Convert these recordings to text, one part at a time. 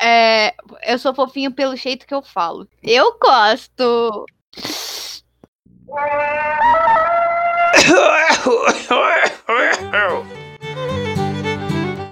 É, eu sou fofinho pelo jeito que eu falo. Eu gosto.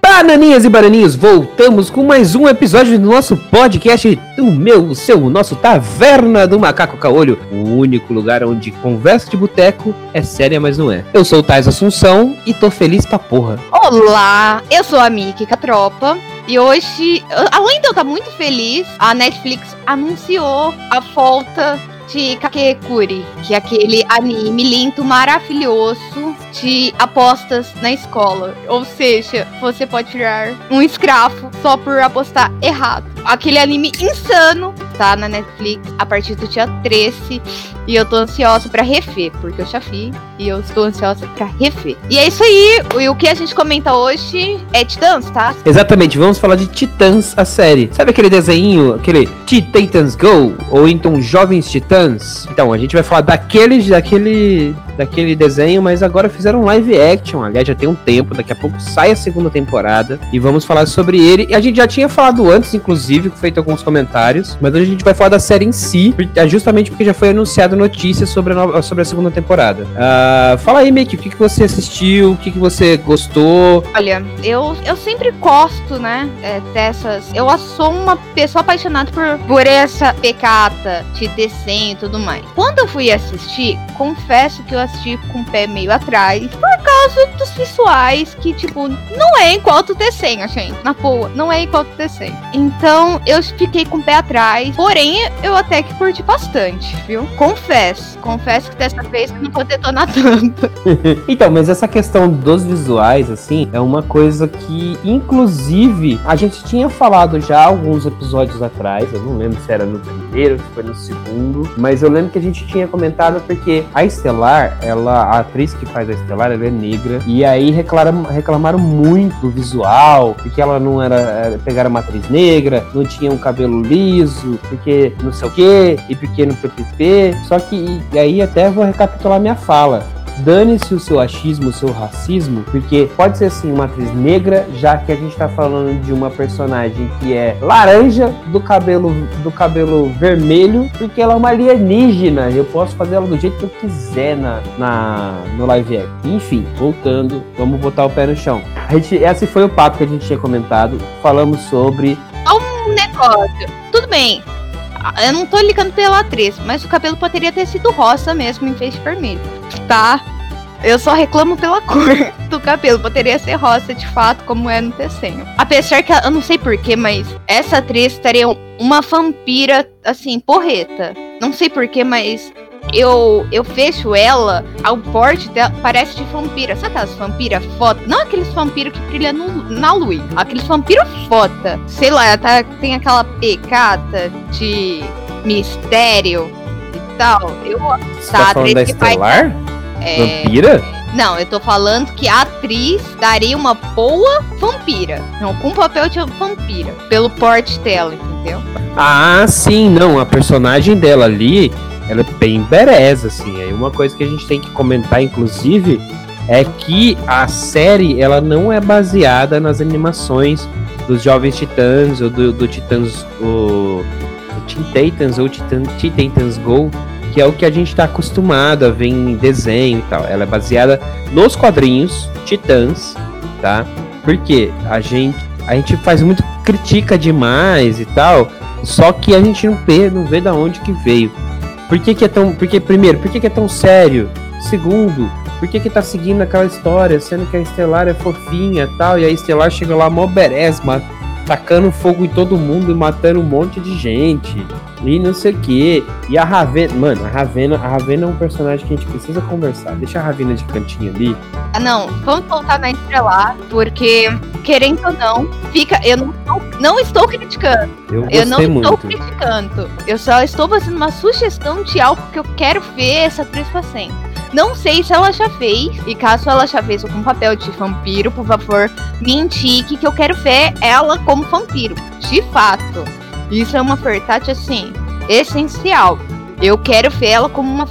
Bananinhas e bananinhos, voltamos com mais um episódio do nosso podcast do meu, o seu, o nosso Taverna do Macaco Caolho, o único lugar onde conversa de boteco é séria, mas não é. Eu sou o Tais Assunção e tô feliz pra porra. Olá, eu sou a Miki Catropa. E hoje, além de eu estar muito feliz, a Netflix anunciou a volta de Kakekuri, que é aquele anime lindo, maravilhoso de apostas na escola. Ou seja, você pode virar um escravo só por apostar errado. Aquele anime insano tá na Netflix a partir do dia 13 e eu tô ansiosa para rever, porque eu vi e eu estou ansiosa para rever. E é isso aí, e o que a gente comenta hoje é Titãs, tá? Exatamente, vamos falar de Titãs, a série. Sabe aquele desenho, aquele Titans Go ou então Jovens Titãs? Então, a gente vai falar daquele daquele daquele desenho, mas agora fizeram live action. Aliás, já tem um tempo, daqui a pouco sai a segunda temporada e vamos falar sobre ele. E a gente já tinha falado antes, inclusive, feito alguns comentários, mas hoje a gente vai falar da série em si, é justamente porque já foi anunciado notícias sobre a, nova, sobre a segunda temporada. Uh, fala aí, Mickey, o que, que você assistiu, o que, que você gostou? Olha, eu, eu sempre gosto, né, é, dessas... Eu sou uma pessoa apaixonada por, por essa pecata de desenho e tudo mais. Quando eu fui assistir, confesso que eu assisti com o pé meio atrás, por causa dos visuais, que, tipo, não é igual do desenho, gente. Na boa, não é igual do desenho. Então, eu fiquei com o pé atrás, porém, eu até que curti bastante, viu? Confesso. Confesso que dessa vez não vou detonar tanto. então, mas essa questão dos visuais, assim, é uma coisa que, inclusive, a gente tinha falado já alguns episódios atrás, eu não lembro se era no primeiro, se foi no segundo, mas eu lembro que a gente tinha comentado porque a Estelar, ela, a atriz que faz a Estelar, ela é negra. E aí reclamaram, muito do visual, porque ela não era, era. Pegaram uma atriz negra, não tinha um cabelo liso, porque não sei o que, e pequeno PPP. Só que, e aí até vou recapitular minha fala dane-se o seu achismo, o seu racismo, porque pode ser assim uma atriz negra, já que a gente tá falando de uma personagem que é laranja, do cabelo do cabelo vermelho, porque ela é uma alienígena. Eu posso fazer ela do jeito que eu quiser na, na no live action. Enfim, voltando, vamos botar o pé no chão. A gente, esse foi o papo que a gente tinha comentado. Falamos sobre um negócio. Tudo bem, eu não tô ligando pela atriz, mas o cabelo poderia ter sido rosa mesmo em vez de vermelho. Tá? Eu só reclamo pela cor do cabelo. Poderia ser rosa de fato, como é no desenho. Apesar que eu não sei porquê, mas essa atriz estaria uma vampira, assim, porreta. Não sei porquê, mas eu, eu fecho ela, ao porte dela, parece de vampira. Sabe aquelas vampiras foda? Não aqueles vampiros que brilham no, na luz. Aqueles vampiros foda. Sei lá, tá, tem aquela pecata de mistério e tal. Eu, Você tá, tá falando da Estelar? É... Vampira? Não, eu tô falando que a atriz daria uma boa vampira. Não, com papel de vampira. Pelo porte dela, entendeu? Ah, sim, não. A personagem dela ali ela é bem bereza, assim. Aí uma coisa que a gente tem que comentar, inclusive, é que a série ela não é baseada nas animações dos Jovens Titãs ou do, do Titãs o, o Teen Titans ou Titan, Teen Titans Go, que é o que a gente está acostumado a ver em desenho e tal. Ela é baseada nos quadrinhos Titãs, tá? Porque a gente a gente faz muito critica demais e tal, só que a gente não vê, não vê da onde que veio. Por que, que é tão. Porque, primeiro, por que, que é tão sério? Segundo, por que, que tá seguindo aquela história, sendo que a Estelar é fofinha e tal, e a Estelar chega lá mó beresma, tacando fogo em todo mundo e matando um monte de gente. E não sei o que. E a Ravena. Mano, a Ravena, a Ravena é um personagem que a gente precisa conversar. Deixa a Ravena de cantinho ali. Ah, não. Vamos voltar na Estrelar, porque, querendo ou não, fica. Eu não, não estou criticando. Eu, eu não muito. estou criticando. Eu só estou fazendo uma sugestão de algo que eu quero ver essa atriz fazendo. Não sei se ela já fez. E caso ela já fez algum papel de vampiro, por favor, me indique que eu quero ver ela como vampiro. De fato. Isso é uma verdade, assim, essencial. Eu quero ver ela como uma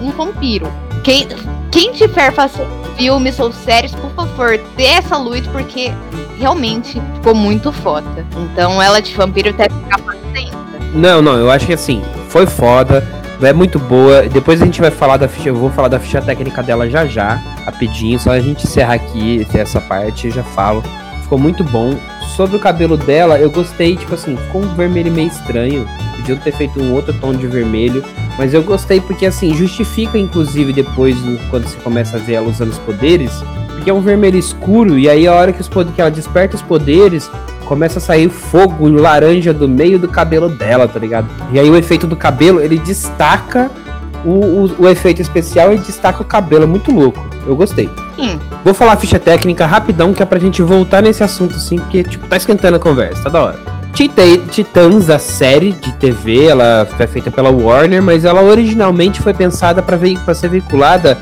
um vampiro. Quem, quem tiver fazendo filmes ou séries, por favor, dê essa luz, porque realmente ficou muito foda. Então ela de vampiro até ficar paciente. Não, não, eu acho que assim, foi foda, é muito boa. Depois a gente vai falar da ficha, eu vou falar da ficha técnica dela já já, rapidinho, só a gente encerrar aqui essa parte, eu já falo. Ficou muito bom. Sobre o cabelo dela, eu gostei, tipo assim, ficou um vermelho meio estranho. Podiam ter feito um outro tom de vermelho. Mas eu gostei porque, assim, justifica, inclusive, depois, quando você começa a ver ela usando os poderes. Porque é um vermelho escuro, e aí a hora que, os, que ela desperta os poderes, começa a sair fogo laranja do meio do cabelo dela, tá ligado? E aí o efeito do cabelo, ele destaca o, o, o efeito especial e destaca o cabelo, é muito louco. Eu gostei. Hum. Vou falar a ficha técnica rapidão, que é pra gente voltar nesse assunto, assim, porque, tipo, tá esquentando a conversa, tá da hora. Titãs, a série de TV, ela foi feita pela Warner, mas ela originalmente foi pensada para ser veiculada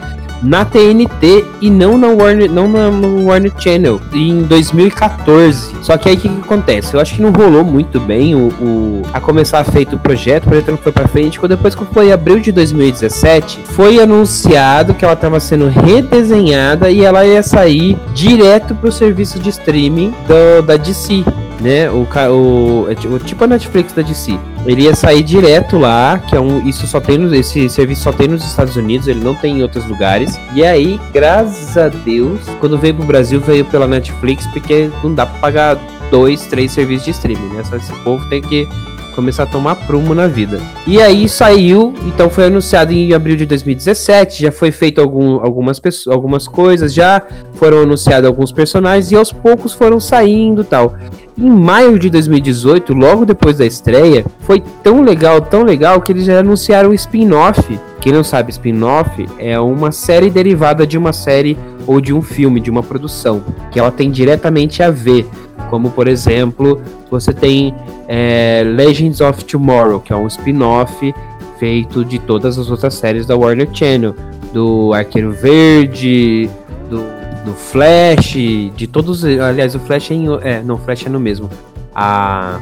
na TNT e não na Warner, não na, no Warner Channel em 2014. Só que aí o que, que, acontece? Eu acho que não rolou muito bem o, o a começar a feito o projeto, o projeto não foi para frente. Quando depois que foi em abril de 2017, foi anunciado que ela estava sendo redesenhada e ela ia sair direto para o serviço de streaming do, da DC né? O, é o tipo a Netflix da DC. Ele ia sair direto lá, que é um. Isso só tem esse serviço só tem nos Estados Unidos, ele não tem em outros lugares. E aí, graças a Deus, quando veio pro Brasil, veio pela Netflix, porque não dá pra pagar dois, três serviços de streaming, né? Só esse povo tem que começar a tomar prumo na vida. E aí saiu, então foi anunciado em abril de 2017, já foi feito algum, algumas, algumas coisas, já foram anunciados alguns personagens e aos poucos foram saindo tal. Em maio de 2018, logo depois da estreia, foi tão legal, tão legal que eles já anunciaram o spin-off. Quem não sabe, spin-off é uma série derivada de uma série ou de um filme, de uma produção, que ela tem diretamente a ver. Como, por exemplo, você tem é, Legends of Tomorrow, que é um spin-off feito de todas as outras séries da Warner Channel, do Arqueiro Verde, do, do Flash, de todos. Aliás, o Flash é, em, é não, Flash é no mesmo. A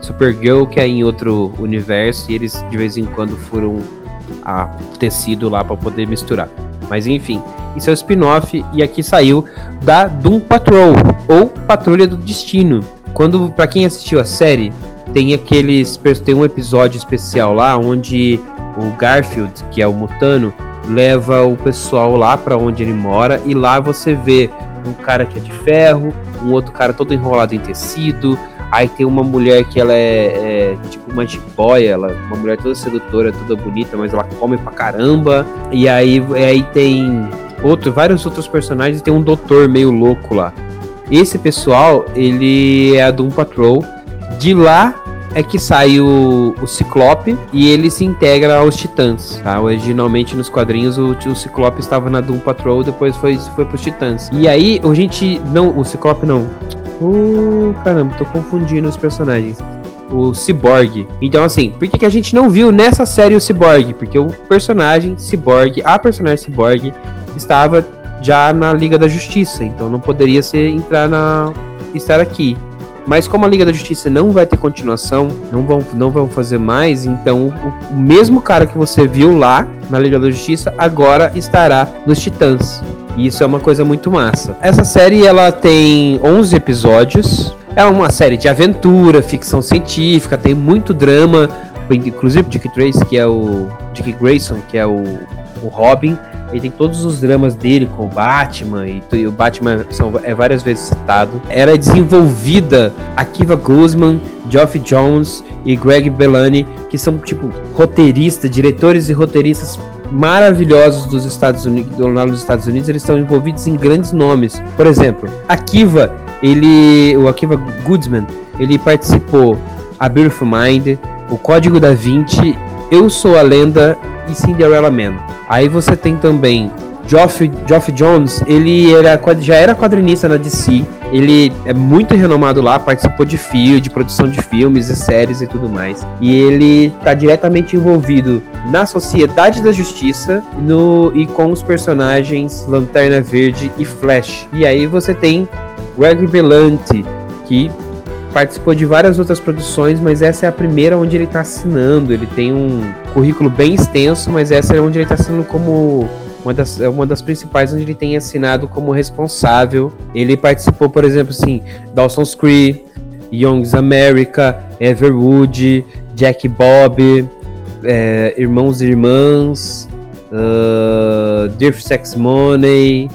Supergirl que é em outro universo e eles de vez em quando foram a tecido lá para poder misturar. Mas enfim, isso é o spin-off e aqui saiu da Doom Patrol ou Patrulha do Destino. Quando para quem assistiu a série, tem aqueles tem um episódio especial lá onde o Garfield, que é o Mutano, leva o pessoal lá para onde ele mora e lá você vê um cara que é de ferro, um outro cara todo enrolado em tecido, Aí tem uma mulher que ela é, é tipo uma jiboia, ela uma mulher toda sedutora, toda bonita, mas ela come pra caramba. E aí, aí tem outro, vários outros personagens, tem um doutor meio louco lá. Esse pessoal, ele é a Doom Patrol. De lá é que sai o, o Ciclope e ele se integra aos Titãs, tá? Originalmente nos quadrinhos o, o Ciclope estava na Doom Patrol, depois foi, foi pros Titãs. E aí a gente, não, o Ciclope não, Uh, caramba, tô confundindo os personagens. O Cyborg. Então, assim, por que, que a gente não viu nessa série o Cyborg? Porque o personagem Cyborg, a personagem Cyborg, estava já na Liga da Justiça. Então não poderia ser entrar na. estar aqui. Mas como a Liga da Justiça não vai ter continuação, não vão, não vão fazer mais, então o, o mesmo cara que você viu lá na Liga da Justiça agora estará nos Titãs. E isso é uma coisa muito massa. Essa série ela tem 11 episódios. É uma série de aventura, ficção científica, tem muito drama. Inclusive Dick Trace, que é o Dick Grayson, que é o, o Robin, ele tem todos os dramas dele com o Batman, e, e o Batman são, é várias vezes citado. Era desenvolvida Akiva Guzman, Geoff Jones e Greg Bellani, que são, tipo, roteiristas, diretores e roteiristas maravilhosos dos Estados Unidos, nos Estados Unidos, eles estão envolvidos em grandes nomes. Por exemplo, Akiva, ele, o Akiva Goodsman, ele participou a Beautiful Mind, o Código da Vinci, Eu Sou a Lenda e Cinderella Man. Aí você tem também Geoff, Geoff Jones, ele era, já era quadrinista na DC, ele é muito renomado lá, participou de filme, de produção de filmes e séries e tudo mais. E ele está diretamente envolvido na Sociedade da Justiça no, e com os personagens Lanterna Verde e Flash. E aí você tem Greg Berlanti, que participou de várias outras produções, mas essa é a primeira onde ele está assinando. Ele tem um currículo bem extenso, mas essa é onde ele está assinando como uma das, é uma das principais onde ele tem assinado como responsável. Ele participou, por exemplo, assim, Dawson's Creek, Young's America, Everwood, Jack Bob, é, Irmãos e Irmãs, uh, Dear Sex Money,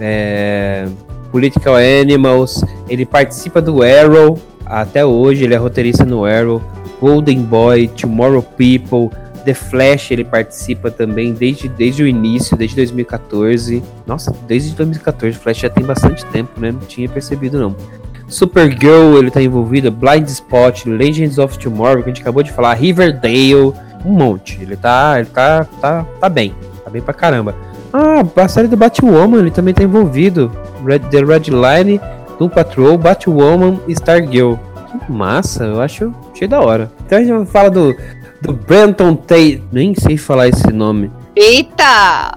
é, Political Animals. Ele participa do Arrow até hoje, ele é roteirista no Arrow. Golden Boy, Tomorrow People, The Flash ele participa também desde, desde o início, desde 2014. Nossa, desde 2014, o Flash já tem bastante tempo, né? Não tinha percebido não. Supergirl ele tá envolvido, Blind Spot, Legends of Tomorrow, que a gente acabou de falar, Riverdale, um monte. Ele tá, ele tá, tá, tá bem, tá bem pra caramba. Ah, a série do Batwoman ele também tá envolvido. Red, The Red Line, Doom Patrol, Batwoman e Stargirl. Que massa, eu acho cheio da hora. Então a gente fala do do Brandon Tate. Nem sei falar esse nome. Eita!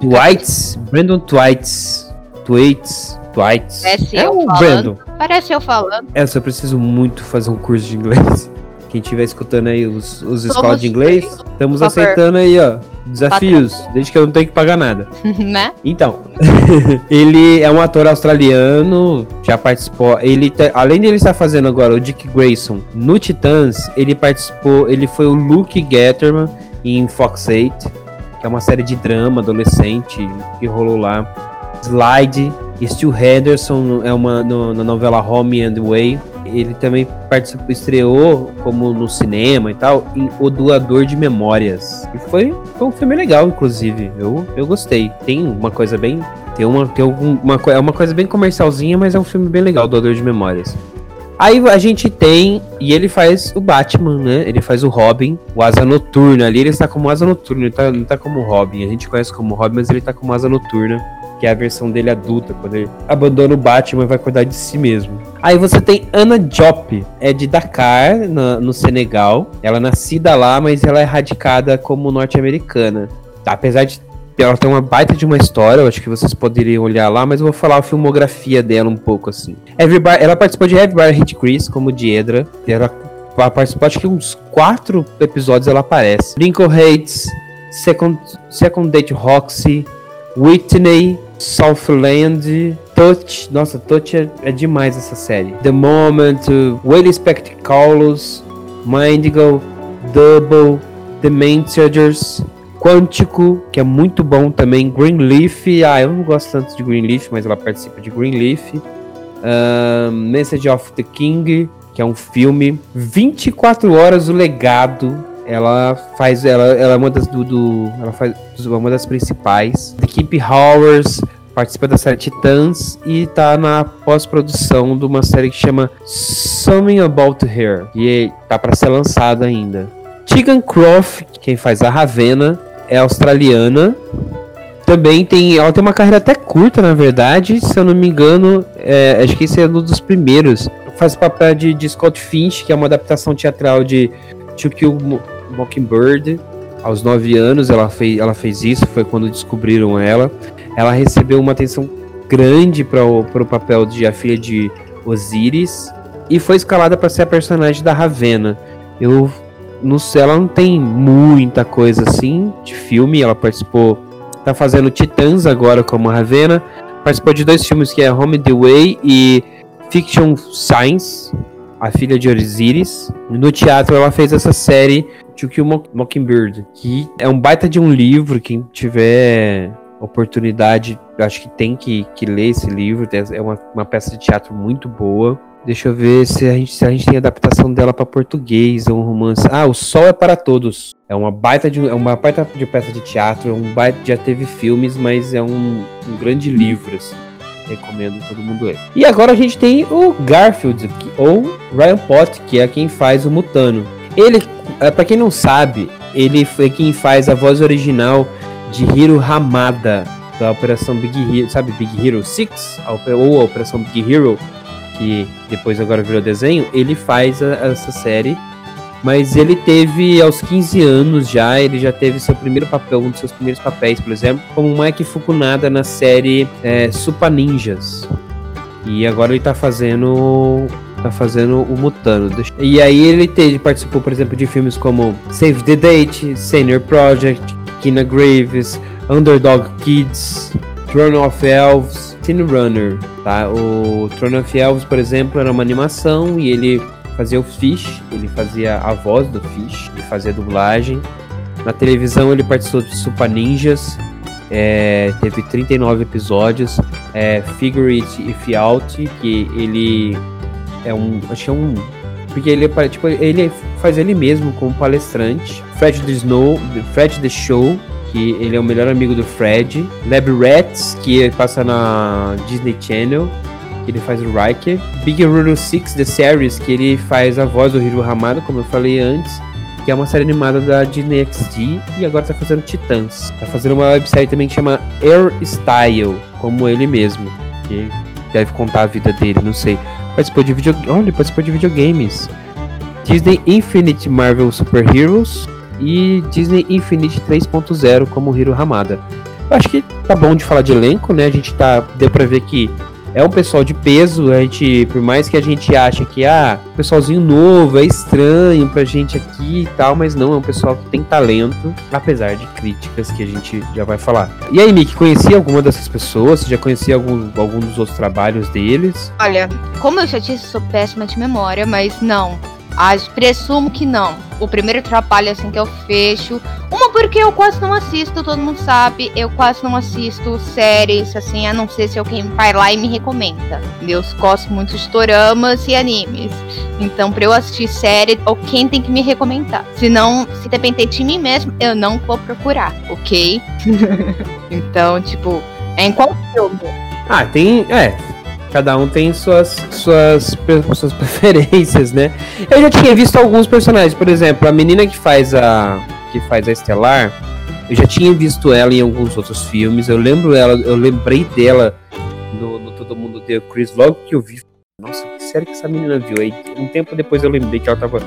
Twites? Brandon Twites. Twites. Twites. Parece é eu o falando. Brandon. Parece eu falando. É, eu só preciso muito fazer um curso de inglês. Quem estiver escutando aí os, os escolas de inglês, estamos aceitando aí, ó. Desafios, Patrão. desde que eu não tenho que pagar nada. né? Então, ele é um ator australiano, já participou. Ele tá, além de ele estar fazendo agora o Dick Grayson no Titãs, ele participou, ele foi o Luke Getterman em Fox 8, que é uma série de drama adolescente que rolou lá. Slide, Stu Henderson é uma no, na novela Home and Way ele também participou, estreou como no cinema e tal, em O Doador de Memórias. E foi, foi um filme legal, inclusive. Eu, eu gostei. Tem uma coisa bem. Tem uma, tem uma, é uma coisa bem comercialzinha, mas é um filme bem legal, Doador de Memórias. Aí a gente tem, e ele faz o Batman, né? Ele faz o Robin, o Asa Noturna. Ali ele está como Asa Noturna, ele tá, não tá como Robin. A gente conhece como Robin, mas ele tá como Asa Noturna que é a versão dele adulta, quando ele abandona o Batman e vai cuidar de si mesmo. Aí você tem Ana Diop, é de Dakar, no Senegal. Ela é nascida lá, mas ela é radicada como norte-americana. Apesar de ela ter uma baita de uma história, eu acho que vocês poderiam olhar lá, mas eu vou falar a filmografia dela um pouco assim. Bar, ela participou de Everybody Hit Chris como Diedra, ela participou, acho que uns quatro episódios ela aparece. Lincoln Hates, Second, Second Date Roxy, Whitney, Southland, Touch. Nossa, Touch é, é demais essa série. The Moment, Whale Spectacles, Mindigo, Double, The Messengers, Quântico, que é muito bom também. Greenleaf, ah, eu não gosto tanto de Greenleaf, mas ela participa de Greenleaf. Uh, Message of the King, que é um filme. 24 horas o legado ela faz ela, ela é uma das do, do, ela faz uma das principais The Keep Hours participa da série Titãs e tá na pós-produção de uma série que chama Something About Her. E tá para ser lançada ainda. Tegan Croft quem faz a Ravena é australiana. Também tem ela tem uma carreira até curta na verdade. Se eu não me engano é, acho que esse é um dos primeiros. Faz papel de, de Scott Finch que é uma adaptação teatral de To Kill Mockingbird. Aos 9 anos ela fez, ela fez isso, foi quando descobriram ela. Ela recebeu uma atenção grande para o papel de a filha de Osiris e foi escalada para ser a personagem da Ravena. Eu não sei, ela não tem muita coisa assim de filme, ela participou, tá fazendo Titãs agora como Ravena, participou de dois filmes que é Home the Way e Fiction Science, a filha de Osiris. No teatro ela fez essa série To Kill Mockingbird, que é um baita de um livro, quem tiver oportunidade, acho que tem que, que ler esse livro, é uma, uma peça de teatro muito boa. Deixa eu ver se a gente, se a gente tem adaptação dela para português, ou um romance. Ah, O Sol é para Todos. É uma baita de, é uma baita de peça de teatro, é um baita, já teve filmes, mas é um, um grande livro, assim. Recomendo todo mundo ler. E agora a gente tem o Garfield, ou Ryan Pott, que é quem faz o Mutano. Ele, é, para quem não sabe, ele foi quem faz a voz original de Hiro Hamada da Operação Big Hero, sabe Big Hero 6 ou a Operação Big Hero, que depois agora virou desenho, ele faz a, essa série. Mas ele teve aos 15 anos já, ele já teve seu primeiro papel, um dos seus primeiros papéis, por exemplo, como Mike Fukunada na série é, Super Ninjas. E agora ele tá fazendo tá fazendo o Mutano. E aí ele teve, participou, por exemplo, de filmes como Save the Date, Senior Project, Kina Graves, Underdog Kids, Throne of Elves, Teen Runner, tá? O Throne of Elves, por exemplo, era uma animação e ele fazia o Fish, ele fazia a voz do Fish, ele fazia dublagem. Na televisão ele participou de Super Ninjas, é, teve 39 episódios. É, Figure It If Out, que ele é um. Acho que é um. Porque ele, tipo, ele faz ele mesmo como palestrante. Fred the Snow, Fred the Show, que ele é o melhor amigo do Fred. Lab Rats, que passa na Disney Channel, que ele faz o Riker. Big Hero 6 The Series, que ele faz a voz do Hiro Hamada, como eu falei antes que é uma série animada da Disney XD e agora tá fazendo Titãs. Tá fazendo uma websérie também que chama Air Style, como ele mesmo, que deve contar a vida dele, não sei. Participou de video... Olha, participou de videogames. Disney Infinite Marvel Super Heroes e Disney Infinite 3.0 como Hiro Hamada. Eu acho que tá bom de falar de elenco, né? A gente tá deu para ver que é um pessoal de peso, a gente, por mais que a gente ache que, ah, pessoalzinho novo, é estranho pra gente aqui e tal, mas não, é um pessoal que tem talento, apesar de críticas que a gente já vai falar. E aí, Nick, conhecia alguma dessas pessoas? Você já conhecia algum, algum dos outros trabalhos deles? Olha, como eu já disse, sou péssima de memória, mas não. As, presumo que não. O primeiro trabalho assim que eu fecho. Uma porque eu quase não assisto, todo mundo sabe. Eu quase não assisto séries, assim, a não ser se alguém vai lá e me recomenda. Eu gosto muito de doramas e animes. Então, pra eu assistir série, alguém tem que me recomendar. Se não, se depender de mim mesmo, eu não vou procurar, ok? então, tipo, é em qual filme? Ah, tem. É, Cada um tem suas, suas, suas preferências, né? Eu já tinha visto alguns personagens, por exemplo, a menina que faz a que faz a Estelar, eu já tinha visto ela em alguns outros filmes. Eu lembro ela, eu lembrei dela no, no Todo Mundo Deu Chris logo que eu vi. Nossa, que sério que essa menina viu? Aí um tempo depois eu lembrei que ela tava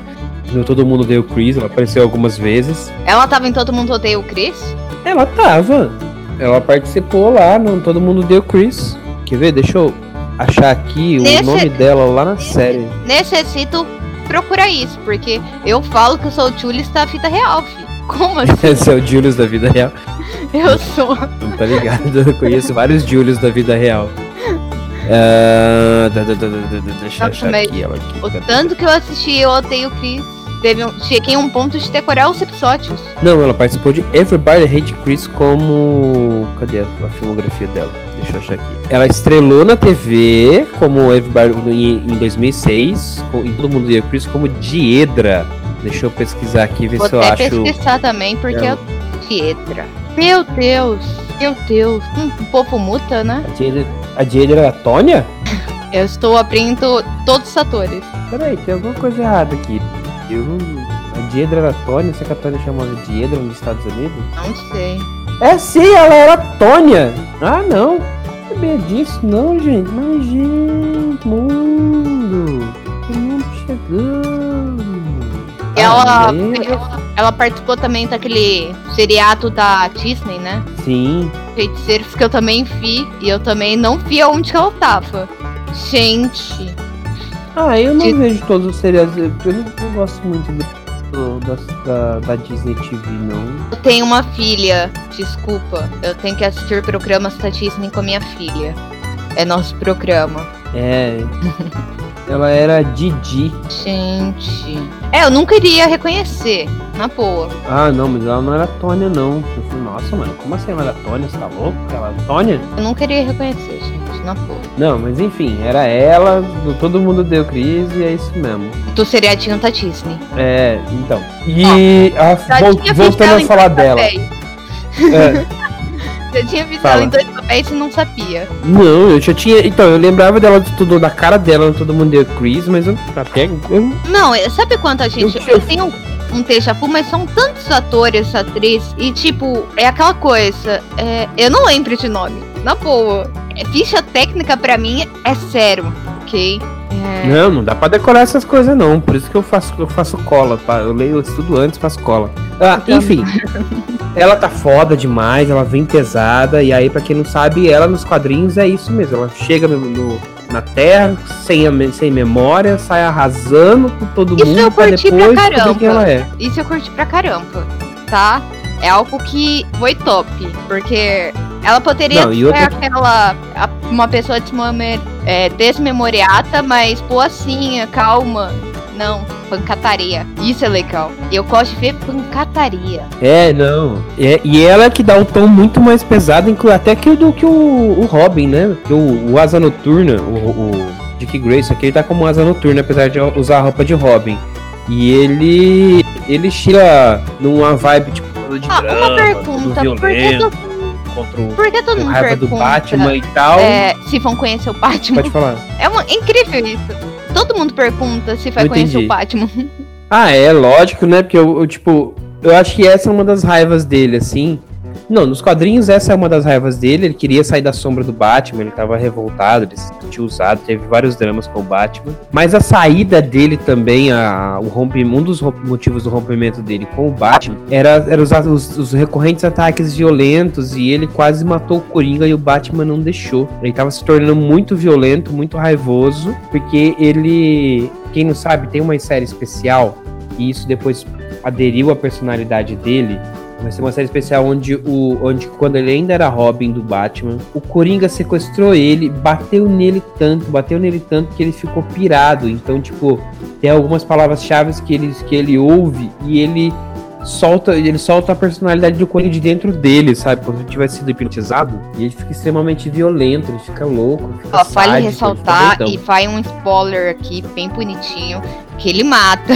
no Todo Mundo Deu Chris, ela apareceu algumas vezes. Ela tava em Todo Mundo Odeia o Chris? Ela tava. Ela participou lá no Todo Mundo Deu Chris. Quer ver? Deixa eu achar aqui Nesse... o nome dela lá na série. Necessito procurar isso, porque eu falo que eu sou o Julius da vida real, filho. Como assim? Você é o Julius da vida real? Eu sou. Não tá ligado? Eu conheço vários Julius da vida real. Uh, deixa eu achar aqui ela aqui. O tanto que eu assisti Eu Odeio Chris. Teve um, cheguei um ponto de decorar os episódios. Não, ela participou de Everybody Hate Chris como. Cadê a filmografia dela? Deixa eu achar aqui. Ela estrelou na TV como Everybody em 2006, com, e todo mundo via Chris como Diedra. Deixa eu pesquisar aqui, ver Vou se eu acho. Vou pesquisar também, porque é. eu... Diedra. Meu Deus, meu Deus. Hum, o povo muta, né? A Diedra, a Diedra é a Tônia? eu estou abrindo todos os atores. Peraí, tem alguma coisa errada aqui. Eu A Diedra era a Tônia? Será que a Tônia chamava Diedra nos Estados Unidos? Não sei. É sim, ela era Tônia. Ah, não. Não sabia disso, não, gente. Mas, gente, mundo. Que mundo chegando. Ela, ela, ela, participou também daquele seriado da Disney, né? Sim. Feiticeiros que eu também vi. E eu também não vi aonde que ela tava. Gente. Ah, eu não de... vejo todos os seriados. Eu não, gosto muito do da, da, da, Disney TV, não. Eu tenho uma filha, desculpa. Eu tenho que assistir programas da Disney com a minha filha. É nosso programa. É. Ela era Didi. Gente. É, eu nunca iria reconhecer, na boa. Ah, não, mas ela não era Tônia, não. Eu falei, nossa, mano, como assim ela era Tônia? Você tá louco? Ela era Tônia? Eu nunca iria reconhecer, gente, na boa. Não, mas enfim, era ela, todo mundo deu crise e é isso mesmo. Tu seriadinho da Disney. É, então. E oh, a, voltando a falar dela. É. Eu tinha visto Fala. ela em dois papéis e não sabia. Não, eu já tinha. Então, eu lembrava dela tudo da cara dela, todo mundo deu Chris, mas eu até. Eu... Não, sabe quanta gente. Eu, eu tenho um déjà mas são tantos atores, atriz, e tipo, é aquela coisa. É, eu não lembro de nome. Na boa. É, ficha técnica pra mim é sério, ok? É... Não, não dá pra decorar essas coisas não. Por isso que eu faço, eu faço cola. Tá? Eu leio, eu estudo antes, faço cola. Ah, enfim. ela tá foda demais, ela vem pesada, e aí, para quem não sabe, ela nos quadrinhos é isso mesmo. Ela chega no, no na Terra, sem, a, sem memória, sai arrasando com todo isso mundo. Isso eu curti pra, pra caramba. Ela é. Isso eu curti pra caramba, tá? é algo que foi top. Porque ela poderia Não, ser outra- aquela. uma pessoa é, desmemoriata, mas boacinha, calma. Não, pancataria. Isso é legal. Eu gosto de ver pancataria. É, não. É, e ela que dá um tom muito mais pesado, até que o do que o, o Robin, né? Que o, o Asa Noturna, o, o Dick Grayson aqui, ele tá como Asa Noturna, apesar de usar a roupa de Robin. E ele. Ele tira numa vibe tipo de Ah, drama, uma pergunta. Por que, violento, todo, contra o por que todo mundo raiva do pergunta Batman e tal. é, se vão conhecer o Batman? Pode falar. É uma, incrível isso. Todo mundo pergunta se vai Não conhecer entendi. o Batman. Ah, é, lógico, né? Porque eu, eu, tipo, eu acho que essa é uma das raivas dele, assim. Não, nos quadrinhos essa é uma das raivas dele. Ele queria sair da sombra do Batman, ele tava revoltado, ele se sentiu usado, teve vários dramas com o Batman. Mas a saída dele também, a, o rompe, um dos romp- motivos do rompimento dele com o Batman era, era os, os, os recorrentes ataques violentos e ele quase matou o Coringa e o Batman não deixou. Ele tava se tornando muito violento, muito raivoso, porque ele, quem não sabe, tem uma série especial e isso depois aderiu à personalidade dele. Vai ser uma série especial onde, o, onde quando ele ainda era Robin do Batman, o Coringa sequestrou ele, bateu nele tanto, bateu nele tanto que ele ficou pirado. Então, tipo, tem algumas palavras-chave que ele, que ele ouve e ele solta, ele solta a personalidade do Coringa de dentro dele, sabe? Se ele tivesse sido hipnotizado. E ele fica extremamente violento, ele fica louco. Fica Ó, vale sádico, ele ressaltar, e vai um spoiler aqui, bem bonitinho, que ele mata.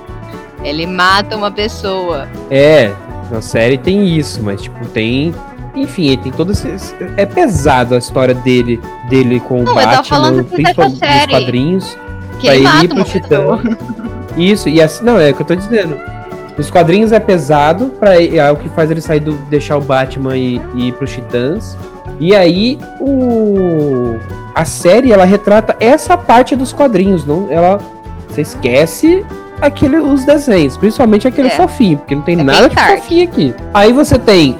ele mata uma pessoa. É, na série tem isso, mas tipo, tem. Enfim, ele tem todo esse. É pesado a história dele, dele com o Não, eu tava Batman, principalmente nos quadrinhos. Que Pra ele ir pro Titã. Isso, e assim, não, é o que eu tô dizendo. Os quadrinhos é pesado, pra, é o que faz ele sair do. deixar o Batman e, e ir pros Titãs. E aí, o. A série, ela retrata essa parte dos quadrinhos, não? Ela. Você esquece aquele, os desenhos, principalmente aquele É. fofinho, porque não tem É nada de fofinho aqui. Aí você tem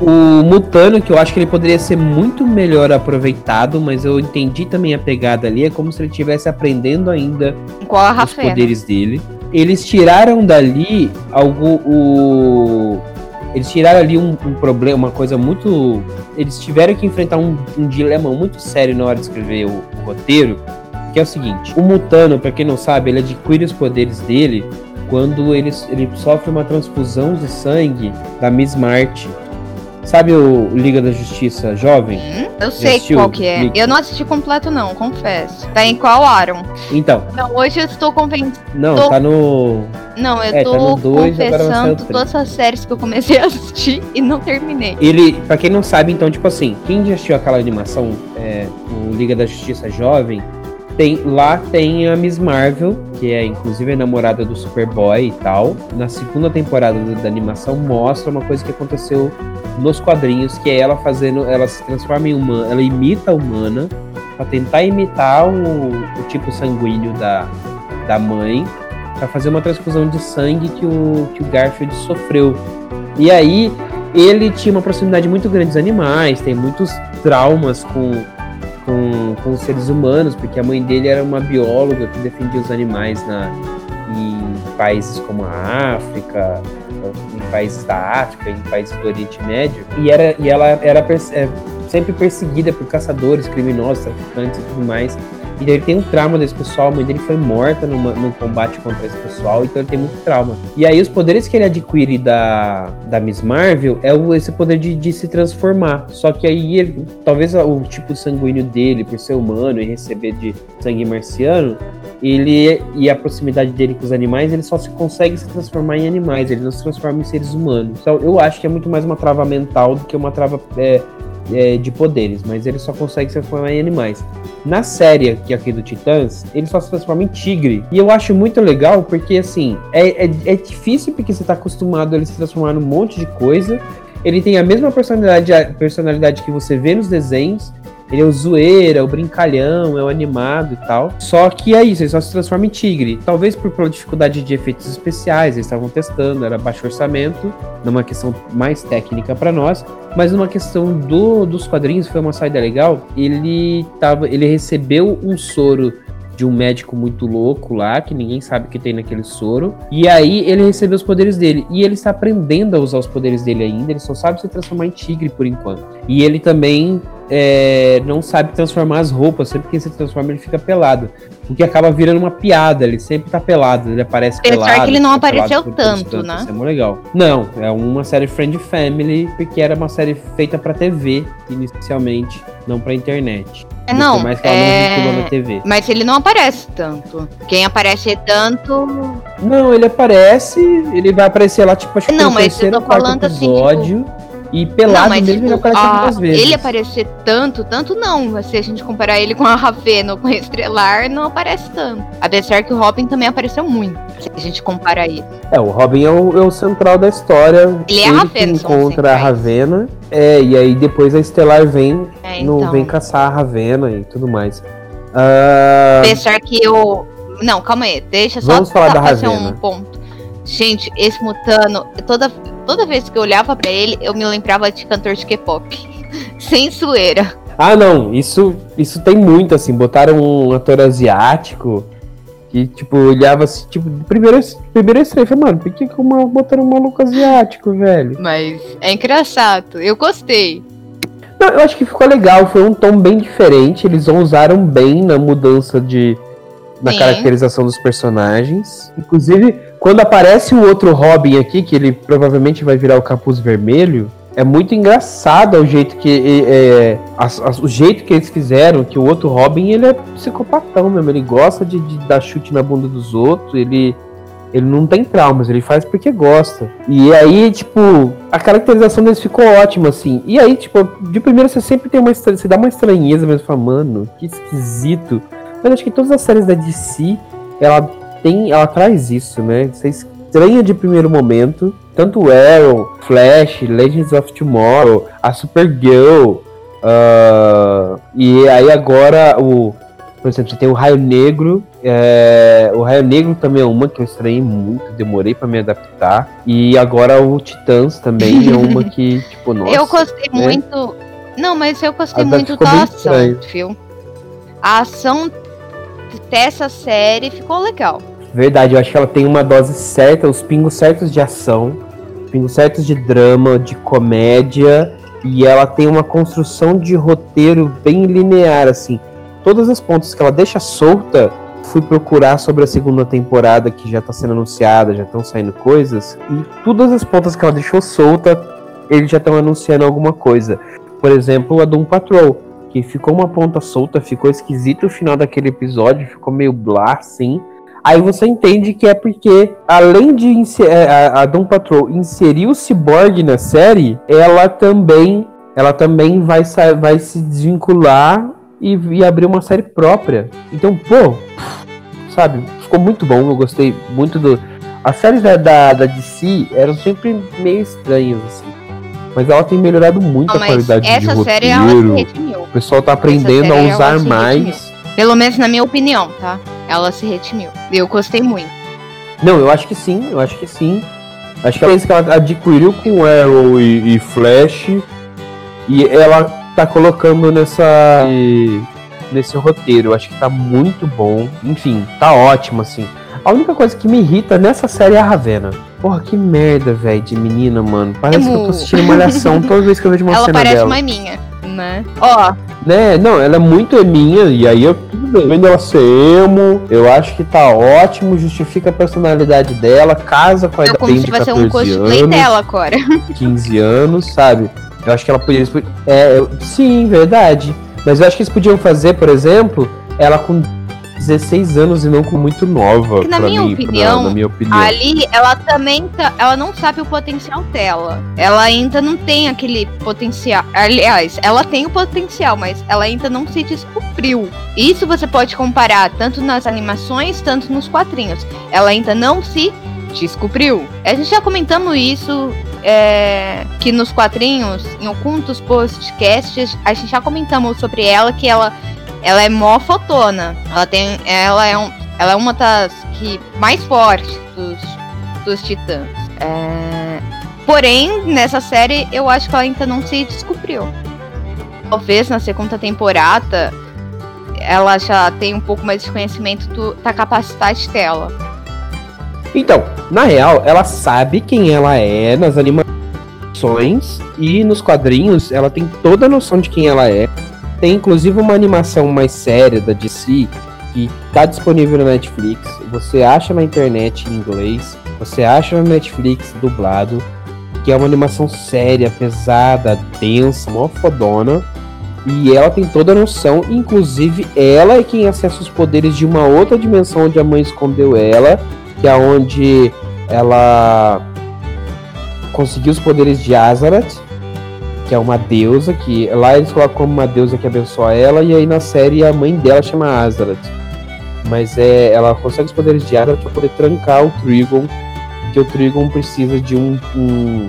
o Mutano, que eu acho que ele poderia ser muito melhor aproveitado, mas eu entendi também a pegada ali, é como se ele estivesse aprendendo ainda Igual a os poderes dele. Eles tiraram dali algo. O... Eles tiraram ali um, um problema, uma coisa muito. Eles tiveram que enfrentar um, um dilema muito sério na hora de escrever o, o roteiro. Que é o seguinte: o Mutano, pra quem não sabe, ele adquire os poderes dele quando ele, ele sofre uma transfusão de sangue da Miss Marty. Sabe o Liga da Justiça jovem? Hum, eu sei assistiu, qual que é. Eu não assisti completo não, confesso. Tá em qual Aaron? Então, Não, hoje eu estou convencendo. não, Tô- tá no. Não, eu É, tá tô no dois, confessando todas as séries que eu comecei a assistir e não terminei. Ele, pra quem não sabe, então, tipo assim, quem já assistiu aquela animação, é, o Liga da Justiça Jovem, tem, lá tem a Miss Marvel, que é inclusive a namorada do Superboy e tal. Na segunda temporada da, animação mostra uma coisa que aconteceu nos quadrinhos, que é ela fazendo, ela se transforma em humana, ela imita a humana pra tentar imitar o, o tipo sanguíneo da, da mãe, pra fazer uma transfusão de sangue que o, que o Garfield sofreu. E aí ele tinha uma proximidade muito grande dos animais, tem muitos traumas com, com, com os seres humanos, porque a mãe dele era uma bióloga que defendia os animais na, em países como a África, em países da África, em países do Oriente Médio, e, era, e ela era é, sempre perseguida por caçadores, criminosos, traficantes e tudo mais. E ele tem um trauma desse pessoal, a mãe dele foi morta numa, num combate contra esse pessoal, então ele tem muito trauma. E aí os poderes que ele adquire da, da Miss Marvel é o, esse poder de, de se transformar. Só que aí ele, talvez o tipo sanguíneo dele, por ser humano e receber de sangue marciano, ele e a proximidade dele com os animais, ele só se consegue se transformar em animais, ele não se transforma em seres humanos. Então eu acho que é muito mais uma trava mental do que uma trava é, é, de poderes, mas ele só consegue se transformar em animais. Na série aqui, aqui do Titãs, ele só se transforma em tigre. E eu acho muito legal porque, assim, é, é, é difícil porque você tá acostumado a ele se transformar num monte de coisa. Ele tem a mesma personalidade, personalidade que você vê nos desenhos. Ele é o zoeira, o brincalhão, é o animado e tal. Só que é isso, ele só se transforma em tigre. Talvez por dificuldade de efeitos especiais, eles estavam testando, era baixo orçamento, numa questão mais técnica para nós. Mas numa questão do, dos quadrinhos, foi uma saída legal. Ele, tava, ele recebeu um soro de um médico muito louco lá, que ninguém sabe o que tem naquele soro. E aí ele recebeu os poderes dele. E ele está aprendendo a usar os poderes dele ainda, ele só sabe se transformar em tigre por enquanto. E ele também é, não sabe transformar as roupas, sempre que ele se transforma ele fica pelado. O que acaba virando uma piada, ele sempre tá pelado, ele aparece Apesar pelado. que ele não apareceu tanto, tanto, né? Isso é muito legal. Não, é uma série Friend Family, porque era uma série feita pra TV, inicialmente, não pra internet. É, não, mais que ela é- não na TV. Mas ele não aparece tanto. Quem aparece tanto. Não, ele aparece, ele vai aparecer lá, tipo, acho que Não, mas eu tô falando assim, episódio. E pelado não, mas mesmo, ele tipo, aparece a- algumas vezes. ele aparecer tanto, tanto não. Se a gente comparar ele com a Ravena ou com a Estrelar, não aparece tanto. Apesar que o Robin também apareceu muito. Se a gente comparar isso. É, o Robin é o, é o central da história. Ele é a Ravena, encontra a. Ravena. É, e aí depois a Estelar vem, É, no, então. vem caçar a Ravena e tudo mais. Ah, Apesar que eu. Não, calma aí. Deixa só Vamos falar da Ravena. um ponto. Gente, esse Mutano, toda, toda vez que eu olhava pra ele, eu me lembrava de cantor de K-pop. Sem zoeira. ah, não, isso, isso tem muito, assim. Botaram um ator asiático que, tipo, olhava assim, tipo, primeiro, primeiro eu estranho, falei, mano, por que, que uma, botaram um maluco asiático, velho? Mas é engraçado. Eu gostei. Não, eu acho que ficou legal, foi um tom bem diferente. Eles usaram bem na mudança de. Na Sim. caracterização dos personagens. Inclusive, quando aparece o outro Robin aqui, que ele provavelmente vai virar o capuz vermelho. É muito engraçado o jeito que é, as- as- o jeito que eles fizeram, que o outro Robin ele é psicopatão mesmo, ele gosta de, de dar chute na bunda dos outros, ele ele não tem traumas, ele faz porque gosta. E aí, tipo, a caracterização deles ficou ótima, assim. E aí, tipo, de primeira você sempre tem uma estranha, você dá uma estranheza mesmo, fala, mano, que esquisito. Mas acho que todas as séries da DC, ela tem, ela traz isso, né? Você estranha de primeiro momento, tanto Arrow, Flash, Legends of Tomorrow, a Supergirl, ah, e aí agora o por exemplo, você tem o Raio Negro. é, o Raio Negro também é uma que eu estranhei muito, demorei pra me adaptar. E agora o Titãs também é uma que, tipo, nossa. eu gostei né? muito. Não, mas eu gostei A muito da ação, viu? A ação dessa série ficou legal. Verdade, eu acho que ela tem uma dose certa, os pingos certos de ação, pingos certos de drama, de comédia. E ela tem uma construção de roteiro bem linear, assim. Todas as pontas que ela deixa solta, fui procurar sobre a segunda temporada que já tá sendo anunciada, já estão saindo coisas, e todas as pontas que ela deixou solta, eles já estão anunciando alguma coisa. Por exemplo, a Doom Patrol, que ficou uma ponta solta, ficou esquisito o final daquele episódio, ficou meio blá, assim. Aí você entende que é porque, além de é, a, a Doom Patrol inserir o Cyborg na série, ela também, ela também vai, vai se desvincular e, e abrir uma série própria. Então, pô, sabe, ficou muito bom. Eu gostei muito do. As séries da, da, da DC eram sempre meio estranhas, assim. Mas ela tem melhorado muito Não, a mas qualidade de essa roteiro. série ela se redimiu. O pessoal tá aprendendo a ela usar mais. Pelo menos na minha opinião, tá? Ela se redimiu. Eu gostei muito. Não, eu acho que sim, eu acho que sim. Acho que é isso que ela adquiriu com Arrow e, e Flash. E ela tá colocando nessa. nesse roteiro. Eu acho que tá muito bom. Enfim, tá ótimo, assim. A única coisa que me irrita nessa série é a Ravena. Porra, que merda, velho, de menina, mano. Parece que eu tô assistindo malhação toda vez que eu vejo uma ela cena parece dela. uma minha, né? Ó, Né? Não, ela é muito eminha, e aí eu tudo bem. Vendo ela ser emo, eu acho que tá ótimo, justifica a personalidade dela, casa com a eu idade como de se vai ser 14 um cosplay anos, dela agora. 15 anos, sabe? Eu acho que ela poderia. É, eu- sim, verdade. Mas eu acho que eles podiam fazer, por exemplo, ela com 16 anos e não com muito nova. Na pra minha mim, opinião, na, na minha opinião. Ali, ela também tá, ela não sabe o potencial dela. Ela ainda não tem aquele potencial. Aliás, ela tem o potencial, mas ela ainda não se descobriu. Isso você pode comparar tanto nas animações, tanto nos quadrinhos. Ela ainda não se descobriu. A gente já comentamos isso é, que nos quadrinhos, em ocultos podcasts, a gente já comentamos sobre ela que ela ela é mó fotona. Ela tem ela é um, ela é uma das que mais fortes dos, dos titãs. É, Porém, nessa série, eu acho que ela ainda não se descobriu. Talvez na segunda temporada ela já tem um pouco mais de conhecimento do, da capacidade dela. Então, na real, ela sabe quem ela é nas animações e nos quadrinhos ela tem toda a noção de quem ela é. Tem inclusive uma animação mais séria da DC que tá disponível na Netflix. Você acha na internet em inglês, você acha na Netflix dublado, que é uma animação séria, pesada, densa, mó fodona. E ela tem toda a noção, inclusive ela é quem acessa os poderes de uma outra dimensão onde a mãe escondeu ela, que é onde ela conseguiu os poderes de Azarat, que é uma deusa, que lá eles colocam como uma deusa que abençoa ela, e aí na série a mãe dela chama Azarat. Mas é, ela consegue os poderes de Azarat para poder trancar o Trigon, que o Trigon precisa de um, um,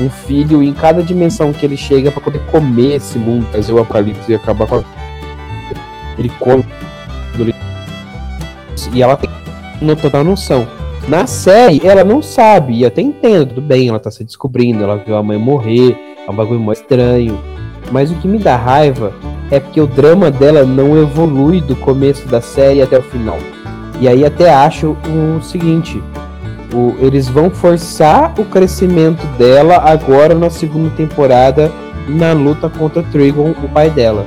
um filho em cada dimensão que ele chega para poder comer esse mundo, fazer o apocalipse e acabar com a... Ele come. E ela tem no noção. Na série, ela não sabe, e até entendo, tudo bem, ela tá se descobrindo, ela viu a mãe morrer, é um bagulho mais estranho. Mas o que me dá raiva é porque o drama dela não evolui do começo da série até o final. E aí até acho o seguinte, o, eles vão forçar o crescimento dela agora na segunda temporada na luta contra Trigon, o pai dela.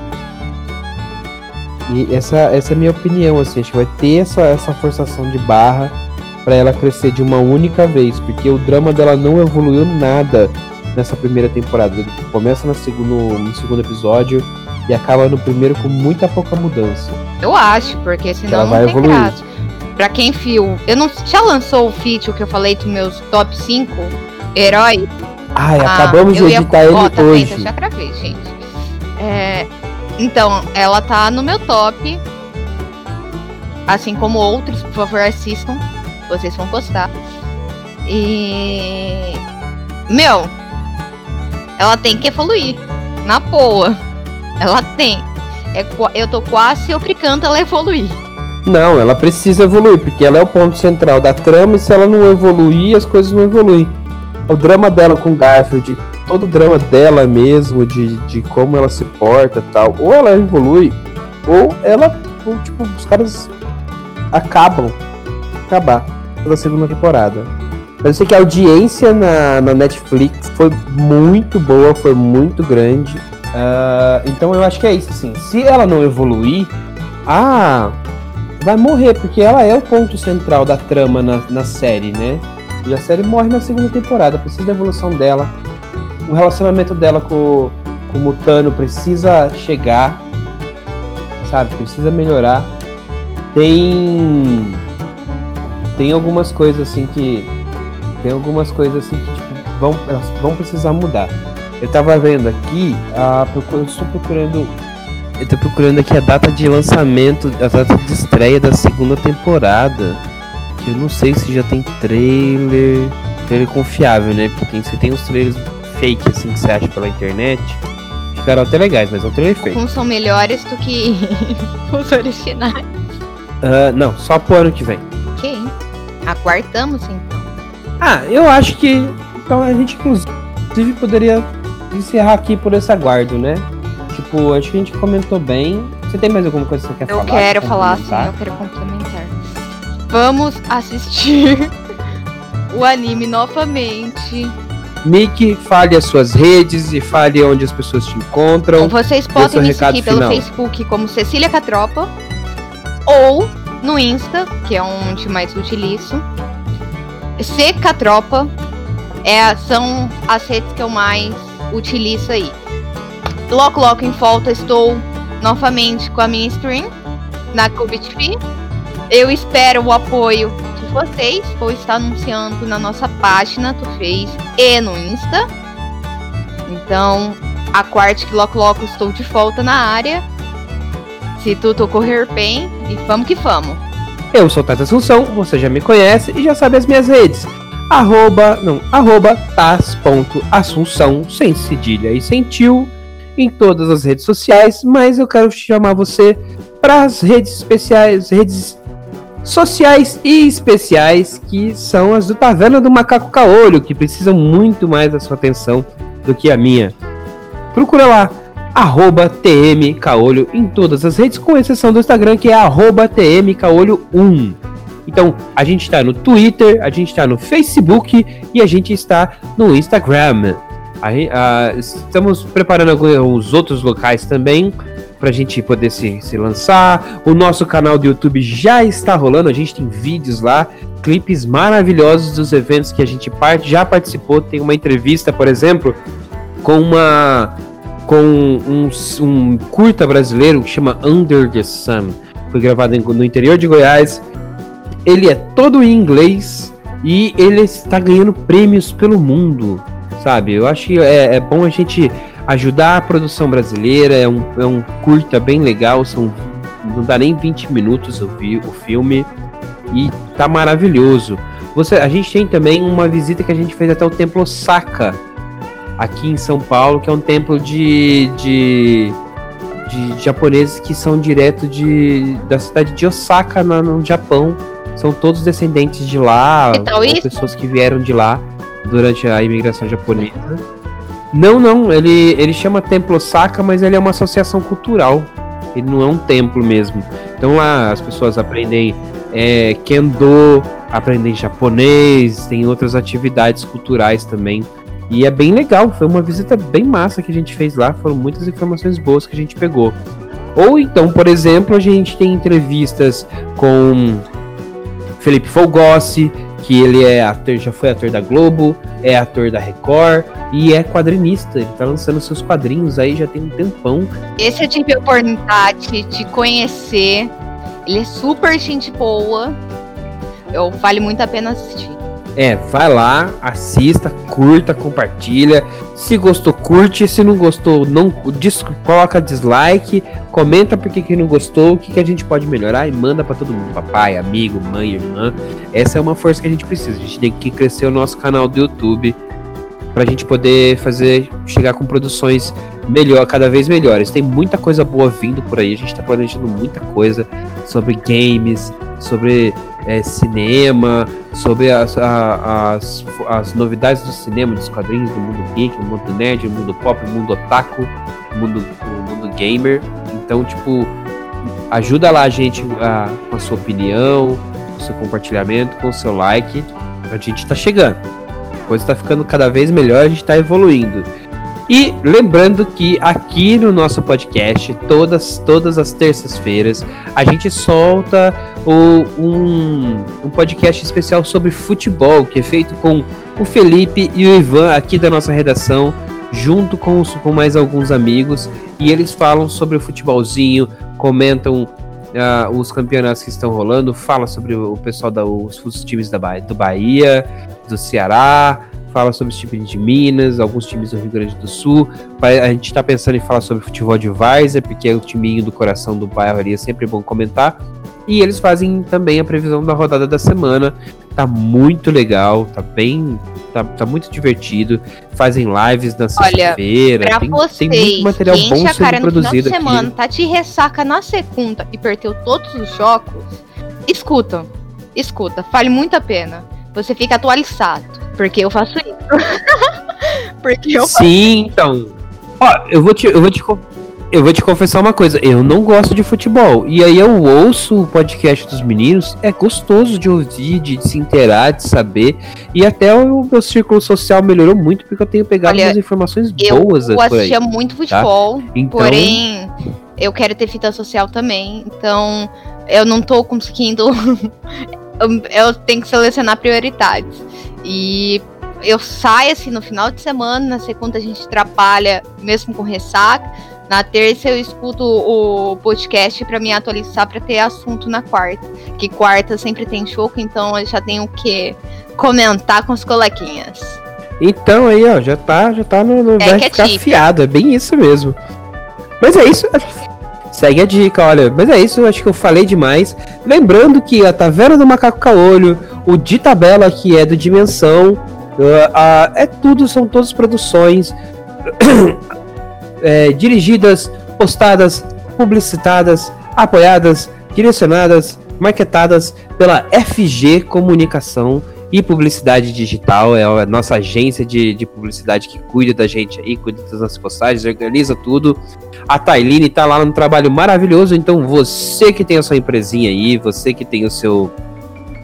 E essa, essa é a minha opinião, assim, acho vai ter essa, essa forçação de barra para ela crescer de uma única vez, porque o drama dela não evoluiu nada nessa primeira temporada. Ele começa no segundo, no segundo episódio e acaba no primeiro com muita pouca mudança. Eu acho, porque senão ela não tem evoluir. graça. Pra quem viu, eu não já lançou o feat que eu falei dos meus top 5 heróis. Ai, ah, acabamos de editar ia... ele oh, tá hoje. Já gravei, gente. É, então, ela tá no meu top. Assim como outros, por favor, assistam. Vocês vão gostar. E. Meu, ela tem que evoluir. Na boa. Ela tem. É, eu tô quase obrigando ela a evoluir. Não, ela precisa evoluir, porque ela é o ponto central da trama e se ela não evoluir, as coisas não evoluem. O drama dela com Garfield todo o drama dela mesmo, de, de como ela se porta tal. Ou ela evolui, ou ela, tipo, os caras acabam. Acabar pela segunda temporada. Eu sei que a audiência na, na Netflix foi muito boa, foi muito grande. Uh, então eu acho que é isso, assim. Se ela não evoluir, ah, vai morrer, porque ela é o ponto central da trama na, na série, né? E a série morre na segunda temporada, precisa da evolução dela o relacionamento dela com, com o Mutano precisa chegar, sabe? Precisa melhorar. Tem. Tem algumas coisas assim que. Tem algumas coisas assim que tipo, vão, elas vão precisar mudar. Eu tava vendo aqui, a, eu estou procurando. Eu tô procurando aqui a data de lançamento, a data de estreia da segunda temporada. Que eu não sei se já tem trailer. Trailer confiável, né? Porque você tem os trailers fake assim que você acha pela internet, ficaram até legais, mas é um trailer fake. Alguns são melhores do que os originais. Uh, não, só pro ano que vem. Ok. Aguardamos então. Ah, eu acho que. Então a gente inclusive poderia encerrar aqui por esse aguardo, né? Tipo, acho que a gente comentou bem. Você tem mais alguma coisa que você quer eu falar? Eu quero falar sim, eu quero complementar. Vamos assistir o anime novamente Nick, fale as suas redes e fale onde as pessoas te encontram. Vocês podem me seguir pelo final. Facebook como Cecília Catropa ou no Insta, que é onde mais utilizo. C Catropa é, são as redes que eu mais utilizo aí. Logo, logo em volta estou novamente com a minha stream na CubeTV. Eu espero o apoio vocês vou estar anunciando na nossa página do Face e no Insta. Então, a quarta que logo logo estou de volta na área. Se tudo ocorrer bem, e vamos que vamos. Eu sou Tata Assunção, você já me conhece e já sabe as minhas redes. Arroba, não, arroba tas.assunção, sem cedilha e sem tio, em todas as redes sociais, mas eu quero chamar você para as redes especiais, redes sociais e especiais, que são as do Taverna do Macaco Caolho, que precisam muito mais da sua atenção do que a minha. Procura lá, arroba tmcaolho em todas as redes, com exceção do Instagram, que é arroba tmcaolho1. Então, a gente está no Twitter, a gente está no Facebook e a gente está no Instagram. A, a, estamos preparando alguns outros locais também para a gente poder se, se lançar. O nosso canal do YouTube já está rolando, a gente tem vídeos lá, clipes maravilhosos dos eventos que a gente parte, já participou. Tem uma entrevista, por exemplo, com uma com um, um curta brasileiro que chama Under the Sun. Foi gravado no interior de Goiás. Ele é todo em inglês e ele está ganhando prêmios pelo mundo, sabe? Eu acho que é, é bom a gente ajudar a produção brasileira. É um, é um curta bem legal, são, não dá nem 20 minutos eu vi o filme e tá maravilhoso. Você, a gente tem também uma visita que a gente fez até o Templo Osaka, aqui em São Paulo, que é um templo de, de, de japoneses que são direto de, da cidade de Osaka, no, no Japão. São todos descendentes de lá, Então, ou isso? pessoas que vieram de lá durante a imigração japonesa. Não, não, ele, ele chama Templo Osaka, mas ele é uma associação cultural. Ele não é um templo mesmo. Então lá as pessoas aprendem é, Kendo, aprendem japonês, tem outras atividades culturais também. E é bem legal, foi uma visita bem massa que a gente fez lá, foram muitas informações boas que a gente pegou. Ou então, por exemplo, a gente tem entrevistas com Felipe Folgossi, que ele é ator, já foi ator da Globo, é ator da Record e é quadrinista. Ele tá lançando seus quadrinhos aí já tem um tempão. Esse eu tive a oportunidade de conhecer. Ele é super gente boa. Eu vale muito a pena assistir. É, vai lá, assista, curta, compartilha. Se gostou, curte. Se não gostou, não coloca dislike. Comenta por que, não gostou, o que, que a gente pode melhorar e manda pra todo mundo. Papai, amigo, mãe, irmã. Essa é uma força que a gente precisa. A gente tem que crescer o nosso canal do YouTube pra gente poder fazer chegar com produções melhor, cada vez melhores. Tem muita coisa boa vindo por aí. A gente tá planejando muita coisa sobre games, sobre é, cinema, sobre as, a- as, as novidades do cinema, dos quadrinhos, do mundo geek, do mundo nerd, do mundo pop, do mundo otaku, do mundo, do mundo gamer. Então, tipo, ajuda lá a gente a- com a sua opinião, com o seu compartilhamento, com o seu like. A gente tá chegando. A coisa tá ficando cada vez melhor, a gente tá evoluindo. E lembrando que aqui no nosso podcast, todas, todas as terças-feiras, a gente solta o- um, um podcast especial sobre futebol, que é feito com o Felipe e o Ivan aqui da nossa redação, junto com, os- com mais alguns amigos, e eles falam sobre o futebolzinho, comentam ah, os campeonatos que estão rolando, fala sobre o pessoal da, os, os times da, do Bahia, do Ceará, fala sobre os times de Minas, alguns times do Rio Grande do Sul. A gente tá pensando em falar sobre futebol de Várzea, porque é o timinho do coração do bairro ali, é sempre bom comentar. E eles fazem também a previsão da rodada da semana. Tá muito legal, tá bem. Tá, tá muito divertido. Fazem lives na sexta-feira. Tem, vocês tem muito material bom a cara sendo no final de produzido semana, aqui. tá de ressaca na segunda e perdeu todos os jogos, escuta, escuta, vale muito a pena. Você fica atualizado, porque eu faço isso. porque eu Sim, então. Ó, eu vou te, eu vou te, eu vou te confessar uma coisa. Eu não gosto de futebol. E aí eu ouço o podcast dos meninos. É gostoso de ouvir, de se inteirar, de saber. E até o meu círculo social melhorou muito porque eu tenho pegado Olha, umas informações eu boas por aí. assistia muito futebol, Então, porém eu quero ter fita social também, então eu não tô conseguindo. eu, eu tenho que selecionar prioridades. E eu saio assim no final de semana, na segunda a gente trabalha mesmo com ressaca. Na terça eu escuto o podcast pra me atualizar pra ter assunto na quarta. Que quarta sempre tem choco, então eu já tenho o que comentar com os coleguinhas. então aí, ó, já tá, já tá no, no É vai é ficar típico. afiado, é bem isso mesmo. Mas é isso. Segue a dica, olha. Mas é isso, acho que eu falei demais. Lembrando que a Taverna do Macaco Caolho, o de tabela que é do Dimensão, ah, ah, é tudo, são todas produções é, dirigidas, postadas, publicitadas, apoiadas, direcionadas, marketadas pela FG Comunicação. E publicidade digital. É a nossa agência de, de publicidade que cuida da gente aí, cuida das nossas postagens, organiza tudo. A Tailine tá lá no trabalho maravilhoso. Então, você que tem a sua empresinha aí, você que tem o seu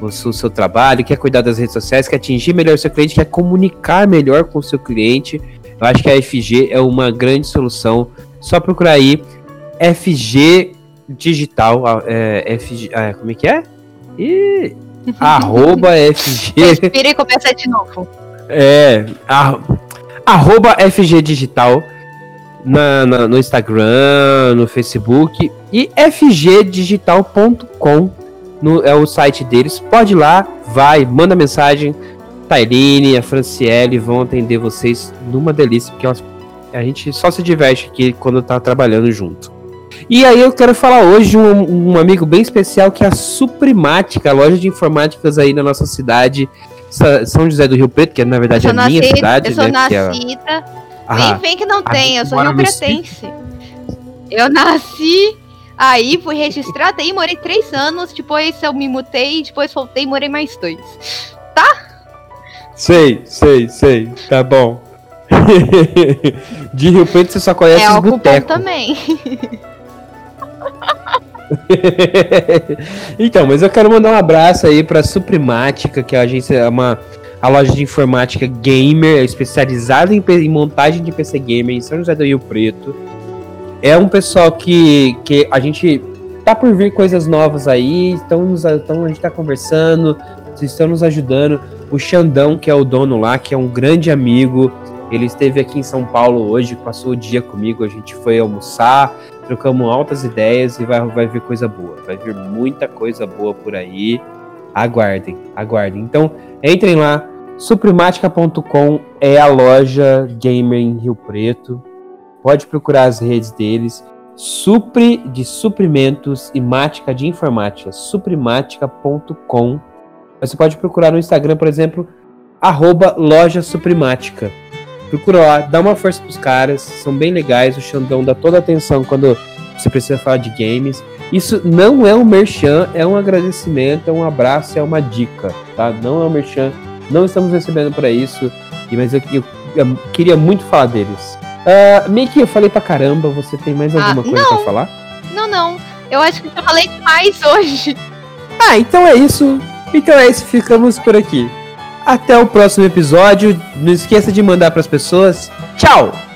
o seu, o seu trabalho, quer cuidar das redes sociais, quer atingir melhor o seu cliente, quer comunicar melhor com o seu cliente, eu acho que a FG é uma grande solução. Só procurar aí FG Digital, é, FG, é, como é que é? E arroba FG. Respira e começa de novo. É, a, arroba FG Digital na, na, no Instagram, no Facebook e fgdigital.com é o site deles. Pode ir lá, vai, manda mensagem. Tairine, a Franciele vão atender vocês numa delícia, porque elas, a gente só se diverte aqui quando tá trabalhando junto. E aí eu quero falar hoje um, um amigo bem especial que é a Suprimática, a loja de informáticas aí na nossa cidade, São José do Rio Preto, que é, na verdade é a minha cidade, eu sou né? Nascida. É a... Vem, vem que não tem, eu sou Rio Pretense. Eu nasci aí, fui registrada aí, morei três anos, depois eu me mutei, depois voltei e morei mais dois. Tá? Sei, sei, sei, tá bom. de Rio Preto você só conhece é, os botecos. também. então, mas eu quero mandar um abraço aí pra Suprimática, que é a agência, é uma a loja de informática gamer, especializada em, em, montagem de PC gamer em São José do Rio Preto. É um pessoal que, que a gente tá por vir coisas novas aí, então, a gente tá conversando, estão nos ajudando. O Xandão, que é o dono lá, que é um grande amigo, ele esteve aqui em São Paulo hoje, passou o dia comigo, a gente foi almoçar, trocamos altas ideias e vai, vai vir coisa boa. Vai vir muita coisa boa por aí. Aguardem, aguardem. Então, entrem lá. Suprimática.com é a loja gamer em Rio Preto. Pode procurar as redes deles. Supri de suprimentos e mática de informática. Suprimática.com. Você pode procurar no Instagram, por exemplo, arroba loja suprimática. Procura lá, dá uma força pros caras, são bem legais. O Xandão dá toda a atenção quando você precisa falar de games. Isso não é um merchan, é um agradecimento, é um abraço, é uma dica, tá? Não é um merchan, não estamos recebendo para isso, mas eu, eu, eu, queria muito falar deles. Uh, Mickey, eu falei pra caramba, você tem mais alguma ah, coisa não. pra falar? Não, não. Eu acho que eu falei demais hoje. Ah, então é isso. Então é isso, ficamos por aqui. Até o próximo episódio. Não esqueça de mandar para as pessoas. Tchau!